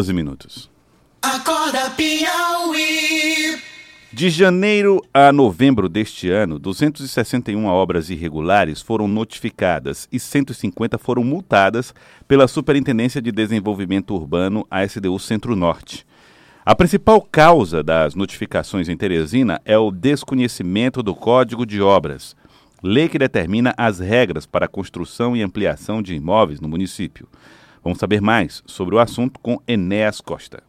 12 minutos. Acorda Piauí. De janeiro a novembro deste ano, 261 obras irregulares foram notificadas e 150 foram multadas pela Superintendência de Desenvolvimento Urbano, ASDU Centro-Norte. A principal causa das notificações em Teresina é o desconhecimento do Código de Obras, lei que determina as regras para a construção e ampliação de imóveis no município. Vamos saber mais sobre o assunto com Enéas Costa.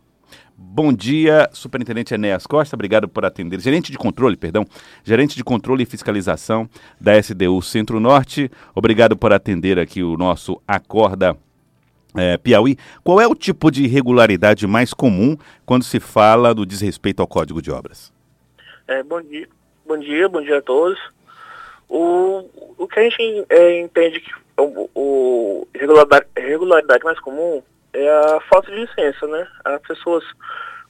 Bom dia, Superintendente Enéas Costa, obrigado por atender. Gerente de controle, perdão, gerente de controle e fiscalização da SDU Centro-Norte, obrigado por atender aqui o nosso Acorda é, Piauí. Qual é o tipo de irregularidade mais comum quando se fala do desrespeito ao Código de Obras? É, bom dia, bom dia, bom dia a todos. O, o que a gente é, entende que o, o irregularidade, mais comum é a falta de licença, né? As pessoas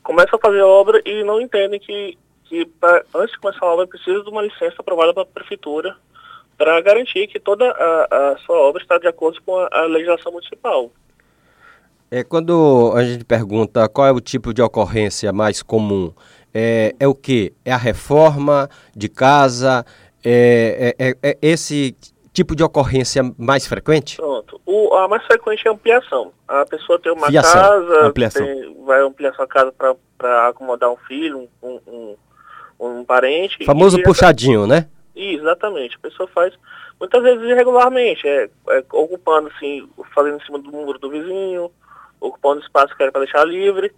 começam a fazer a obra e não entendem que, que pra, antes de começar a obra precisa de uma licença aprovada pela prefeitura para garantir que toda a, a, sua obra está de acordo com a, a legislação municipal. É, quando a gente pergunta qual é o tipo de ocorrência mais comum, é, é o que? É a reforma de casa? É, é, é, é esse tipo de ocorrência mais frequente? Pronto. O, a mais frequente é a ampliação. A pessoa tem uma Fiação. casa, Ampliação. tem- vai ampliar sua casa para acomodar um filho, um, um, um, parente. Famoso puxadinho, né? Exatamente. A pessoa faz muitas vezes irregularmente, é, é, ocupando assim, fazendo em cima do muro do vizinho, ocupando espaço que era para deixar livre.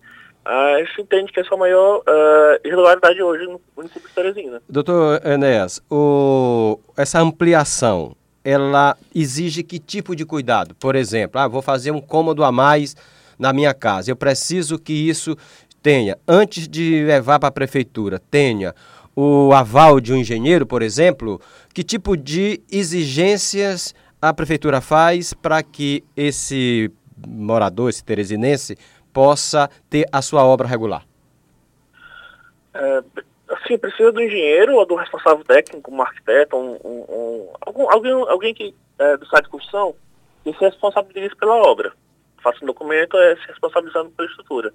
A gente entende que essa é a maior ah, irregularidade hoje no município de Teresina. Doutor Enéas, o, essa ampliação, ela exige que tipo de cuidado? Por exemplo, ah, vou fazer um cômodo a mais na minha casa. Eu preciso que isso tenha, antes de levar para a prefeitura, tenha o aval de um engenheiro, por exemplo. Que tipo de exigências a prefeitura faz para que esse morador, esse teresinense, possa ter a sua obra regular? É, assim, precisa do engenheiro ou do responsável técnico, um arquiteto, um, um- um- algum, alguém, alguém que, é, do site de construção que se responsabilize pela obra. Faça um documento é, se responsabilizando pela estrutura.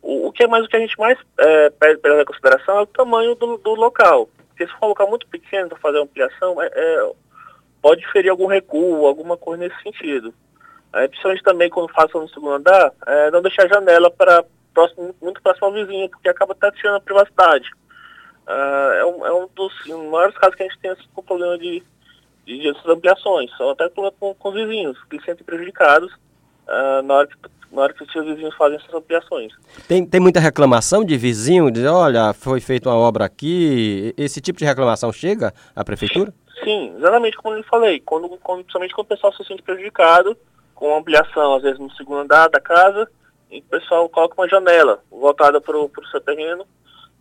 O, o que é mais o que a gente mais é, pede pela consideração é o tamanho do, do local. Porque se for um local muito pequeno para fazer ampliação, é, é, pode ferir algum recuo, alguma coisa nesse sentido. É, principalmente também quando faça no segundo andar, é, não deixar janela para próximo, muito próximo ao vizinho, porque acaba até tirando a privacidade. Ah, é, um, é um dos maiores casos que a gente tem assim, com problema de, de, de essas ampliações. São até com, com, com os vizinhos, que se sentem prejudicados ah, na, hora que, na hora que os seus vizinhos fazem essas ampliações. Tem, tem muita reclamação de vizinho, de olha, foi feita uma obra aqui. Esse tipo de reclamação chega à prefeitura? Sim, exatamente como eu falei. Quando, quando, principalmente quando o pessoal se sente prejudicado com ampliação, às vezes no segundo andar da casa, e o pessoal coloca uma janela voltada para o seu terreno.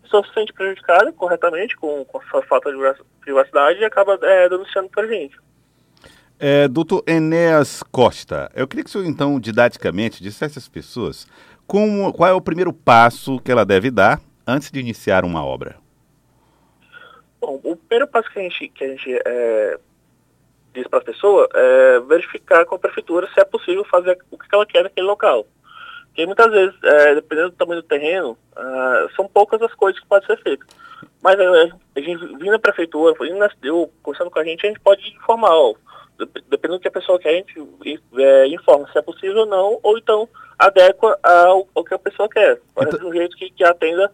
Pessoa se sente prejudicada corretamente com, com a sua falta de privacidade e acaba é, denunciando para a gente. É, doutor Enéas Costa, eu queria que o senhor, então, didaticamente, dissesse às pessoas como, qual é o primeiro passo que ela deve dar antes de iniciar uma obra. Bom, o primeiro passo que a gente, que a gente é, diz para a pessoa é verificar com a prefeitura se é possível fazer o que ela quer naquele local. Porque muitas vezes, é, dependendo do tamanho do terreno, ah, são poucas as coisas que podem ser feitas. Mas é, a gente vindo na prefeitura, indo na SDU, conversando com a gente, a gente pode informar, ó, dep- dependendo do que a pessoa quer, a gente é, informa se é possível ou não, ou então adequa ao, ao que a pessoa quer, mas Então- de um jeito que, que atenda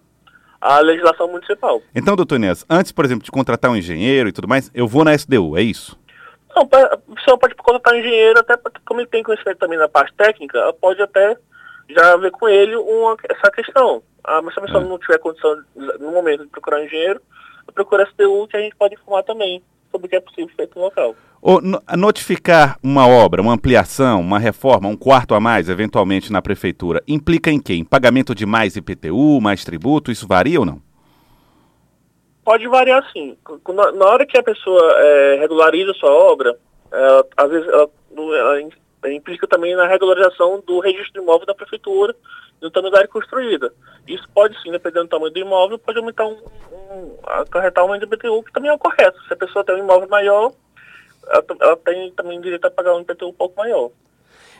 à legislação municipal. Então, doutor Enéas, antes, por exemplo, de contratar um engenheiro e tudo mais, eu vou na SDU, é isso? Não, a pessoa pode contratar um engenheiro, até porque, como ele tem conhecimento também na parte técnica, ela pode até já ver com ele uma, essa questão. Ah, mas se a pessoa É. não tiver condição, no momento, de procurar um engenheiro, procura a STU que a gente pode informar também sobre o que é possível feito no local. Ou no- notificar uma obra, uma ampliação, uma reforma, um quarto a mais, eventualmente, na prefeitura, implica em quê? Em pagamento de mais IPTU, mais tributo, isso varia ou não? Pode variar sim. Na, hora que a pessoa é, regulariza sua obra, ela, às vezes ela, ela também na regularização do registro de imóvel da prefeitura do tamanho da área construída. Isso pode sim, dependendo do tamanho do imóvel, pode aumentar um, um acarretar uma IPTU, que também é o correto. Se a pessoa tem um imóvel maior, ela, ela tem também direito a pagar um IPTU um pouco maior.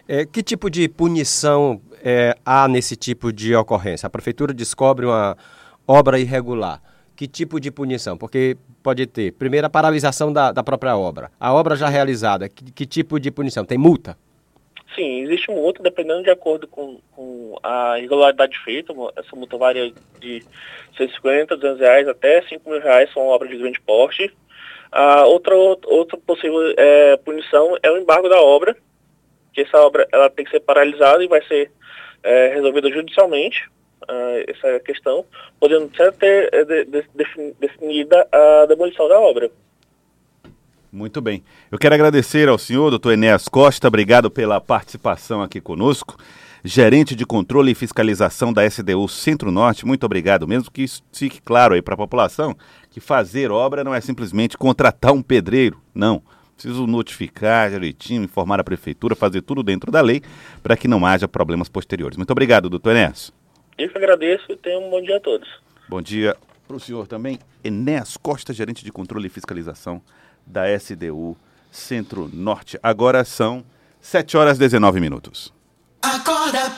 É, que tipo de punição é, há nesse tipo de ocorrência? A prefeitura descobre uma obra irregular. Que tipo de punição? Porque pode ter, primeiro, a paralisação da, da própria obra. A obra já realizada, que, que tipo de punição? Tem multa? Sim, existe multa, dependendo de acordo com, com a irregularidade feita. Essa multa varia de 150, 200 reais até 5 mil reais, são obras de grande porte. A outra, outra possível é, punição é o embargo da obra, que essa obra ela tem que ser paralisada e vai ser é, resolvida judicialmente, uh, essa questão, podendo ser é, de, de, definida a demolição da obra. Muito bem. Eu quero agradecer ao senhor, doutor Enéas Costa, obrigado pela participação aqui conosco. Gerente de controle e fiscalização da SDU Centro-Norte, muito obrigado. Mesmo que isso fique claro aí para a população que fazer obra não é simplesmente contratar um pedreiro, não. Preciso notificar direitinho, informar a prefeitura, fazer tudo dentro da lei para que não haja problemas posteriores. Muito obrigado, doutor Enéas. Eu que agradeço e tenho um bom dia a todos. Bom dia para o senhor também. Enéas Costa, gerente de controle e fiscalização da SDU Centro-Norte. Agora são 7 horas e 19 minutos. Acorda,